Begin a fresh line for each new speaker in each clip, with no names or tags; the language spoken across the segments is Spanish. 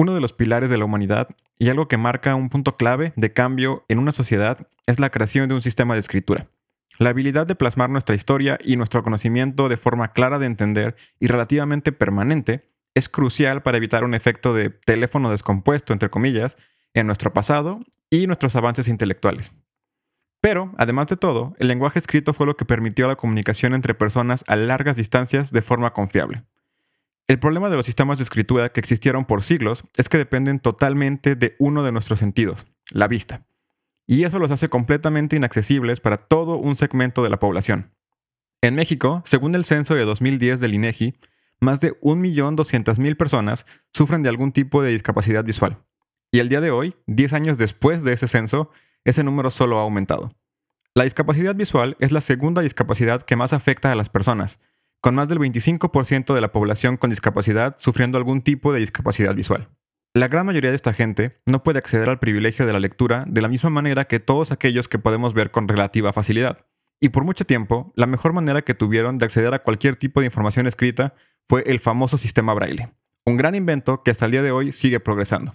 Uno de los pilares de la humanidad y algo que marca un punto clave de cambio en una sociedad es la creación de un sistema de escritura. La habilidad de plasmar nuestra historia y nuestro conocimiento de forma clara de entender y relativamente permanente es crucial para evitar un efecto de teléfono descompuesto, entre comillas, en nuestro pasado y nuestros avances intelectuales. Pero, además de todo, el lenguaje escrito fue lo que permitió la comunicación entre personas a largas distancias de forma confiable. El problema de los sistemas de escritura que existieron por siglos es que dependen totalmente de uno de nuestros sentidos, la vista. Y eso los hace completamente inaccesibles para todo un segmento de la población. En México, según el censo de 2010 del INEGI, más de 1.200.000 personas sufren de algún tipo de discapacidad visual. Y el día de hoy, 10 años después de ese censo, ese número solo ha aumentado. La discapacidad visual es la segunda discapacidad que más afecta a las personas, con más del 25% de la población con discapacidad sufriendo algún tipo de discapacidad visual. La gran mayoría de esta gente no puede acceder al privilegio de la lectura de la misma manera que todos aquellos que podemos ver con relativa facilidad. Y por mucho tiempo, la mejor manera que tuvieron de acceder a cualquier tipo de información escrita fue el famoso sistema braille, un gran invento que hasta el día de hoy sigue progresando.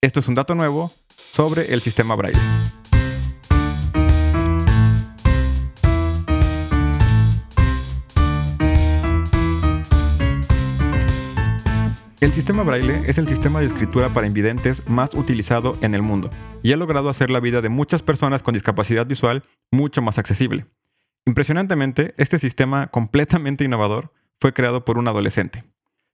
Esto es un dato nuevo sobre el sistema braille. El sistema braille es el sistema de escritura para invidentes más utilizado en el mundo y ha logrado hacer la vida de muchas personas con discapacidad visual mucho más accesible. Impresionantemente, este sistema completamente innovador fue creado por un adolescente.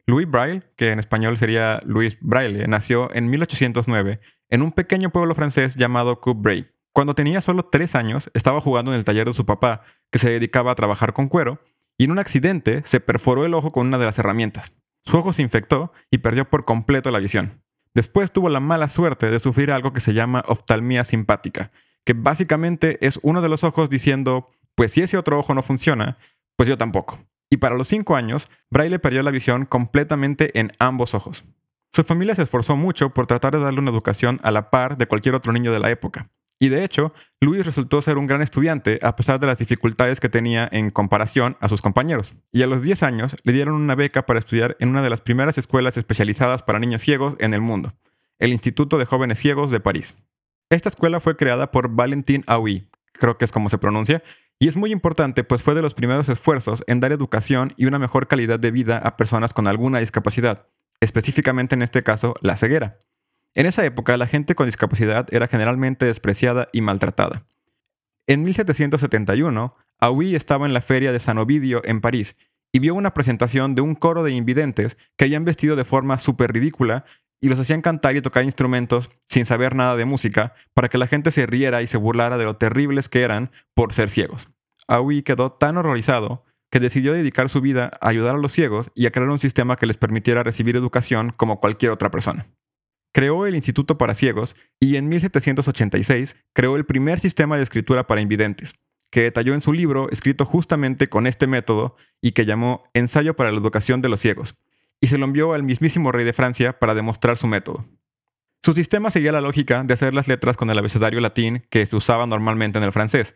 Louis Braille, que en español sería Louis Braille, nació en 1809 en un pequeño pueblo francés llamado Coupbray. Cuando tenía solo tres años, estaba jugando en el taller de su papá, que se dedicaba a trabajar con cuero, y en un accidente se perforó el ojo con una de las herramientas. Su ojo se infectó y perdió por completo la visión. Después tuvo la mala suerte de sufrir algo que se llama oftalmía simpática, que básicamente es uno de los ojos diciendo, pues si ese otro ojo no funciona, pues yo tampoco. Y para los cinco años, Braille perdió la visión completamente en ambos ojos. Su familia se esforzó mucho por tratar de darle una educación a la par de cualquier otro niño de la época, y de hecho, Luis resultó ser un gran estudiante a pesar de las dificultades que tenía en comparación a sus compañeros. Y a los 10 años le dieron una beca para estudiar en una de las primeras escuelas especializadas para niños ciegos en el mundo, el Instituto de Jóvenes Ciegos de París. Esta escuela fue creada por Valentin Aoui, creo que es como se pronuncia, y es muy importante pues fue de los primeros esfuerzos en dar educación y una mejor calidad de vida a personas con alguna discapacidad, específicamente en este caso la ceguera. En esa época, la gente con discapacidad era generalmente despreciada y maltratada. En 1771, Aui estaba en la feria de San Ovidio en París y vio una presentación de un coro de invidentes que habían vestido de forma súper ridícula y los hacían cantar y tocar instrumentos sin saber nada de música para que la gente se riera y se burlara de lo terribles que eran por ser ciegos. Aui quedó tan horrorizado que decidió dedicar su vida a ayudar a los ciegos y a crear un sistema que les permitiera recibir educación como cualquier otra persona creó el Instituto para Ciegos y en 1786 creó el primer sistema de escritura para invidentes, que detalló en su libro escrito justamente con este método y que llamó Ensayo para la Educación de los Ciegos, y se lo envió al mismísimo rey de Francia para demostrar su método. Su sistema seguía la lógica de hacer las letras con el abecedario latín que se usaba normalmente en el francés,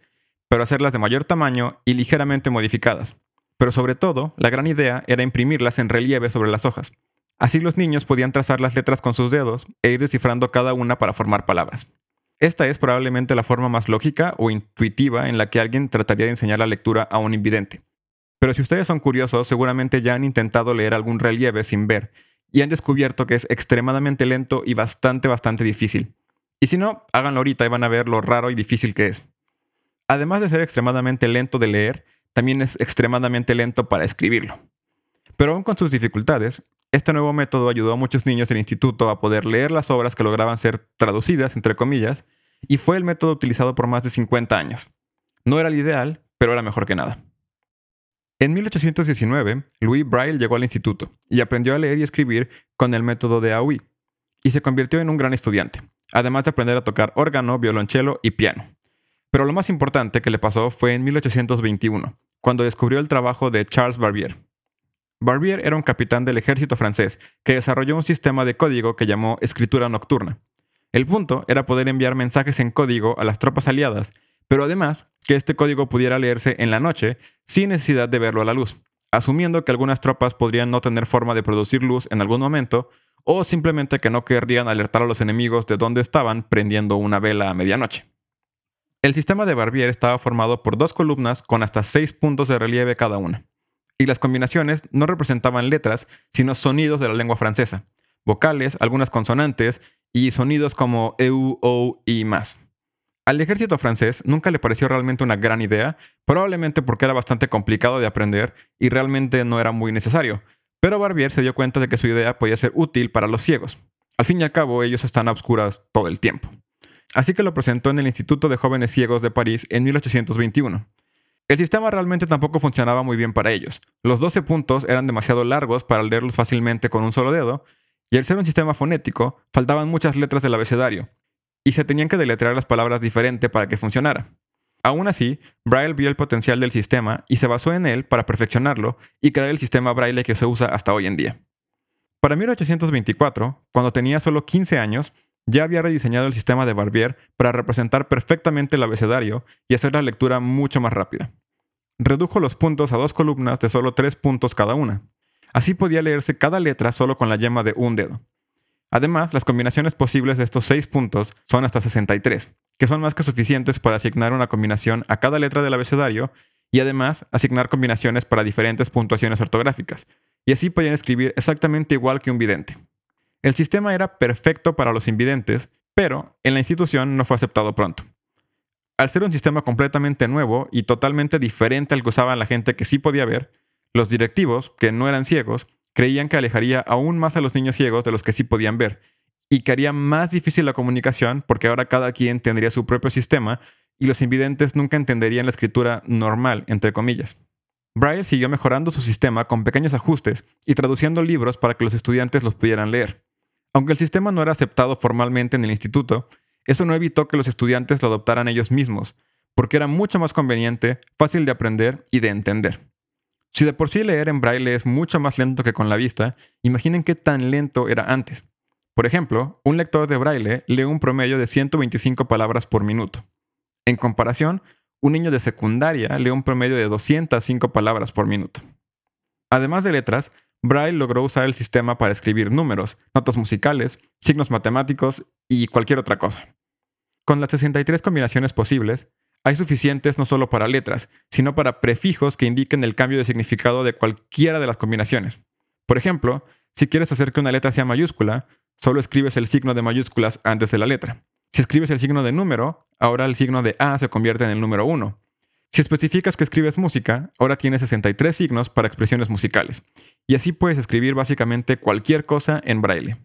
pero hacerlas de mayor tamaño y ligeramente modificadas. Pero sobre todo, la gran idea era imprimirlas en relieve sobre las hojas, Así los niños podían trazar las letras con sus dedos e ir descifrando cada una para formar palabras. Esta es probablemente la forma más lógica o intuitiva en la que alguien trataría de enseñar la lectura a un invidente. Pero si ustedes son curiosos, seguramente ya han intentado leer algún relieve sin ver y han descubierto que es extremadamente lento y bastante, bastante difícil. Y si no, háganlo ahorita y van a ver lo raro y difícil que es. Además de ser extremadamente lento de leer, también es extremadamente lento para escribirlo. Pero aún con sus dificultades, este nuevo método ayudó a muchos niños del instituto a poder leer las obras que lograban ser traducidas, entre comillas, y fue el método utilizado por más de 50 años. No era el ideal, pero era mejor que nada. En 1819, Louis Braille llegó al instituto y aprendió a leer y escribir con el método de AUI, y se convirtió en un gran estudiante, además de aprender a tocar órgano, violonchelo y piano. Pero lo más importante que le pasó fue en 1821, cuando descubrió el trabajo de Charles Barbier, Barbier era un capitán del ejército francés que desarrolló un sistema de código que llamó escritura nocturna. El punto era poder enviar mensajes en código a las tropas aliadas, pero además que este código pudiera leerse en la noche sin necesidad de verlo a la luz, asumiendo que algunas tropas podrían no tener forma de producir luz en algún momento o simplemente que no querrían alertar a los enemigos de dónde estaban prendiendo una vela a medianoche. El sistema de Barbier estaba formado por dos columnas con hasta seis puntos de relieve cada una, y las combinaciones no representaban letras, sino sonidos de la lengua francesa, vocales, algunas consonantes y sonidos como eu, ou y más. Al ejército francés nunca le pareció realmente una gran idea, probablemente porque era bastante complicado de aprender y realmente no era muy necesario, pero Barbier se dio cuenta de que su idea podía ser útil para los ciegos. Al fin y al cabo, ellos están a obscuras todo el tiempo. Así que lo presentó en el Instituto de Jóvenes Ciegos de París en 1821. El sistema realmente tampoco funcionaba muy bien para ellos. Los 12 puntos eran demasiado largos para leerlos fácilmente con un solo dedo, y al ser un sistema fonético, faltaban muchas letras del abecedario, y se tenían que deletrear las palabras diferente para que funcionara. Aún así, Braille vio el potencial del sistema y se basó en él para perfeccionarlo y crear el sistema Braille que se usa hasta hoy en día. Para 1824, cuando tenía solo 15 años, ya había rediseñado el sistema de Barbier para representar perfectamente el abecedario y hacer la lectura mucho más rápida. Redujo los puntos a dos columnas de solo tres puntos cada una. Así podía leerse cada letra solo con la yema de un dedo. Además, las combinaciones posibles de estos 6 puntos son hasta 63, que son más que suficientes para asignar una combinación a cada letra del abecedario y además asignar combinaciones para diferentes puntuaciones ortográficas, y así podían escribir exactamente igual que un vidente. El sistema era perfecto para los invidentes, pero en la institución no fue aceptado pronto. Al ser un sistema completamente nuevo y totalmente diferente al que usaban la gente que sí podía ver, los directivos, que no eran ciegos, creían que alejaría aún más a los niños ciegos de los que sí podían ver, y que haría más difícil la comunicación porque ahora cada quien tendría su propio sistema y los invidentes nunca entenderían la escritura normal, entre comillas. Braille siguió mejorando su sistema con pequeños ajustes y traduciendo libros para que los estudiantes los pudieran leer. Aunque el sistema no era aceptado formalmente en el instituto, eso no evitó que los estudiantes lo adoptaran ellos mismos, porque era mucho más conveniente, fácil de aprender y de entender. Si de por sí leer en braille es mucho más lento que con la vista, imaginen qué tan lento era antes. Por ejemplo, un lector de braille lee un promedio de 125 palabras por minuto. En comparación, un niño de secundaria lee un promedio de 205 palabras por minuto. Además de letras, Braille logró usar el sistema para escribir números, notas musicales, signos matemáticos y cualquier otra cosa. Con las 63 combinaciones posibles, hay suficientes no solo para letras, sino para prefijos que indiquen el cambio de significado de cualquiera de las combinaciones. Por ejemplo, si quieres hacer que una letra sea mayúscula, solo escribes el signo de mayúsculas antes de la letra. Si escribes el signo de número, ahora el signo de A se convierte en el número 1. Si especificas que escribes música, ahora tienes 63 signos para expresiones musicales. Y así puedes escribir básicamente cualquier cosa en braille.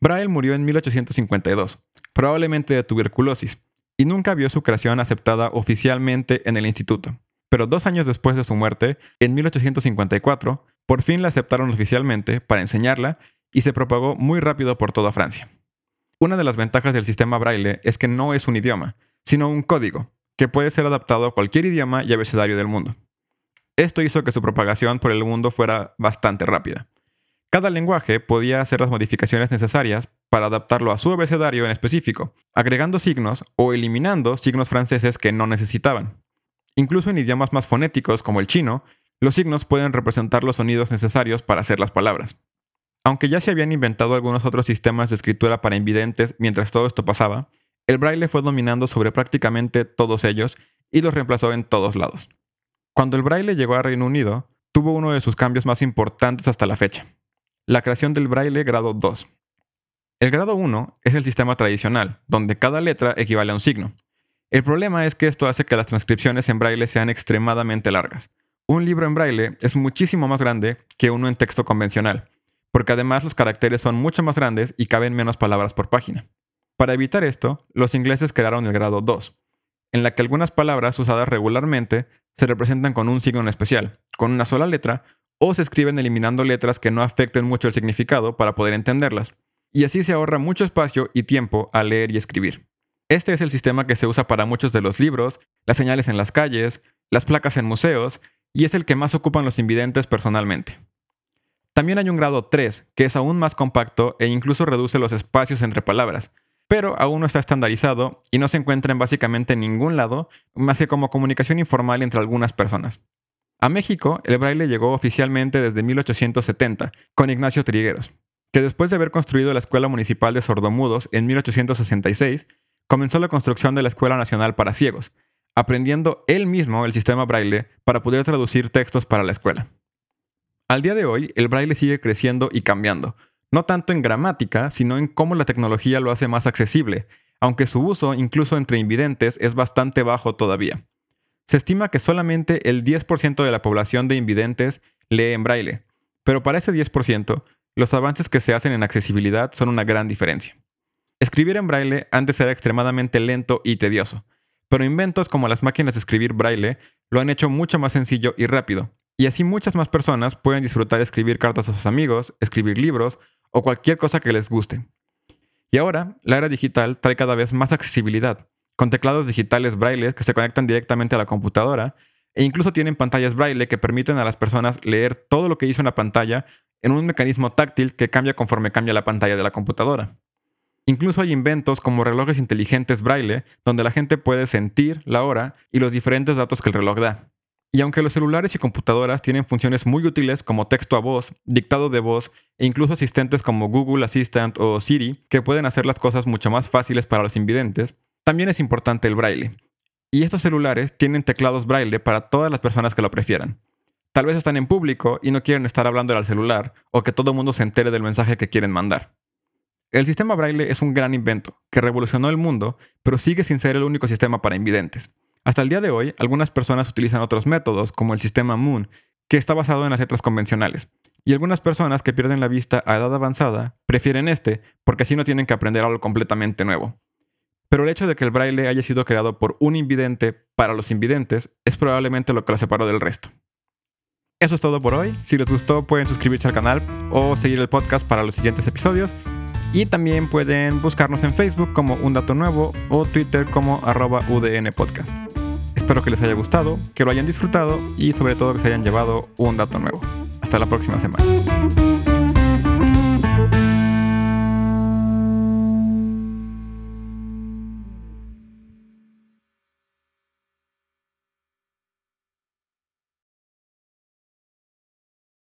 Braille murió en 1852, probablemente de tuberculosis, y nunca vio su creación aceptada oficialmente en el instituto. Pero dos años después de su muerte, en 1854, por fin la aceptaron oficialmente para enseñarla y se propagó muy rápido por toda Francia. Una de las ventajas del sistema braille es que no es un idioma, sino un código, que puede ser adaptado a cualquier idioma y abecedario del mundo. Esto hizo que su propagación por el mundo fuera bastante rápida. Cada lenguaje podía hacer las modificaciones necesarias para adaptarlo a su abecedario en específico, agregando signos o eliminando signos franceses que no necesitaban. Incluso en idiomas más fonéticos como el chino, los signos pueden representar los sonidos necesarios para hacer las palabras. Aunque ya se habían inventado algunos otros sistemas de escritura para invidentes mientras todo esto pasaba, el braille fue dominando sobre prácticamente todos ellos y los reemplazó en todos lados. Cuando el braille llegó a Reino Unido, tuvo uno de sus cambios más importantes hasta la fecha la creación del braille grado 2. El grado 1 es el sistema tradicional, donde cada letra equivale a un signo. El problema es que esto hace que las transcripciones en braille sean extremadamente largas. Un libro en braille es muchísimo más grande que uno en texto convencional, porque además los caracteres son mucho más grandes y caben menos palabras por página. Para evitar esto, los ingleses crearon el grado 2, en la que algunas palabras usadas regularmente se representan con un signo especial, con una sola letra o se escriben eliminando letras que no afecten mucho el significado para poder entenderlas, y así se ahorra mucho espacio y tiempo al leer y escribir. Este es el sistema que se usa para muchos de los libros, las señales en las calles, las placas en museos, y es el que más ocupan los invidentes personalmente. También hay un grado 3, que es aún más compacto e incluso reduce los espacios entre palabras, pero aún no está estandarizado y no se encuentra en básicamente ningún lado más que como comunicación informal entre algunas personas. A México, el braille llegó oficialmente desde 1870, con Ignacio Trigueros. que después de haber construido la Escuela Municipal de Sordomudos en 1866, comenzó la construcción de la Escuela Nacional para Ciegos, aprendiendo él mismo el sistema braille para poder traducir textos para la escuela. Al día de hoy, el braille sigue creciendo y cambiando, no tanto en gramática, sino en cómo la tecnología lo hace más accesible, aunque su uso incluso entre invidentes es bastante bajo todavía. Se estima que solamente el 10% de la población de invidentes lee en braille, pero para ese 10%, los avances que se hacen en accesibilidad son una gran diferencia. Escribir en braille antes era extremadamente lento y tedioso, pero inventos como las máquinas de escribir braille lo han hecho mucho más sencillo y rápido, y así muchas más personas pueden disfrutar de escribir cartas a sus amigos, escribir libros o cualquier cosa que les guste. Y ahora, la era digital trae cada vez más accesibilidad, con teclados digitales braille que se conectan directamente a la computadora e incluso tienen pantallas braille que permiten a las personas leer todo lo que hizo una pantalla en un mecanismo táctil que cambia conforme cambia la pantalla de la computadora. Incluso hay inventos como relojes inteligentes braille donde la gente puede sentir la hora y los diferentes datos que el reloj da. Y aunque los celulares y computadoras tienen funciones muy útiles como texto a voz, dictado de voz e incluso asistentes como Google Assistant o Siri que pueden hacer las cosas mucho más fáciles para los invidentes, también es importante el braille. Y estos celulares tienen teclados braille para todas las personas que lo prefieran. Tal vez están en público y no quieren estar hablando al celular o que todo el mundo se entere del mensaje que quieren mandar. El sistema braille es un gran invento que revolucionó el mundo, pero sigue sin ser el único sistema para invidentes. Hasta el día de hoy, algunas personas utilizan otros métodos, como el sistema Moon, que está basado en las letras convencionales. Y algunas personas que pierden la vista a edad avanzada prefieren este, porque así no tienen que aprender algo completamente nuevo. Pero el hecho de que el braille haya sido creado por un invidente para los invidentes es probablemente lo que lo separó del resto. Eso es todo por hoy. Si les gustó pueden suscribirse al canal o seguir el podcast para los siguientes episodios. Y también pueden buscarnos en Facebook como Un Dato Nuevo o Twitter como arroba UDN Podcast. Espero que les haya gustado, que lo hayan disfrutado y sobre todo que se hayan llevado un dato nuevo. Hasta la próxima semana.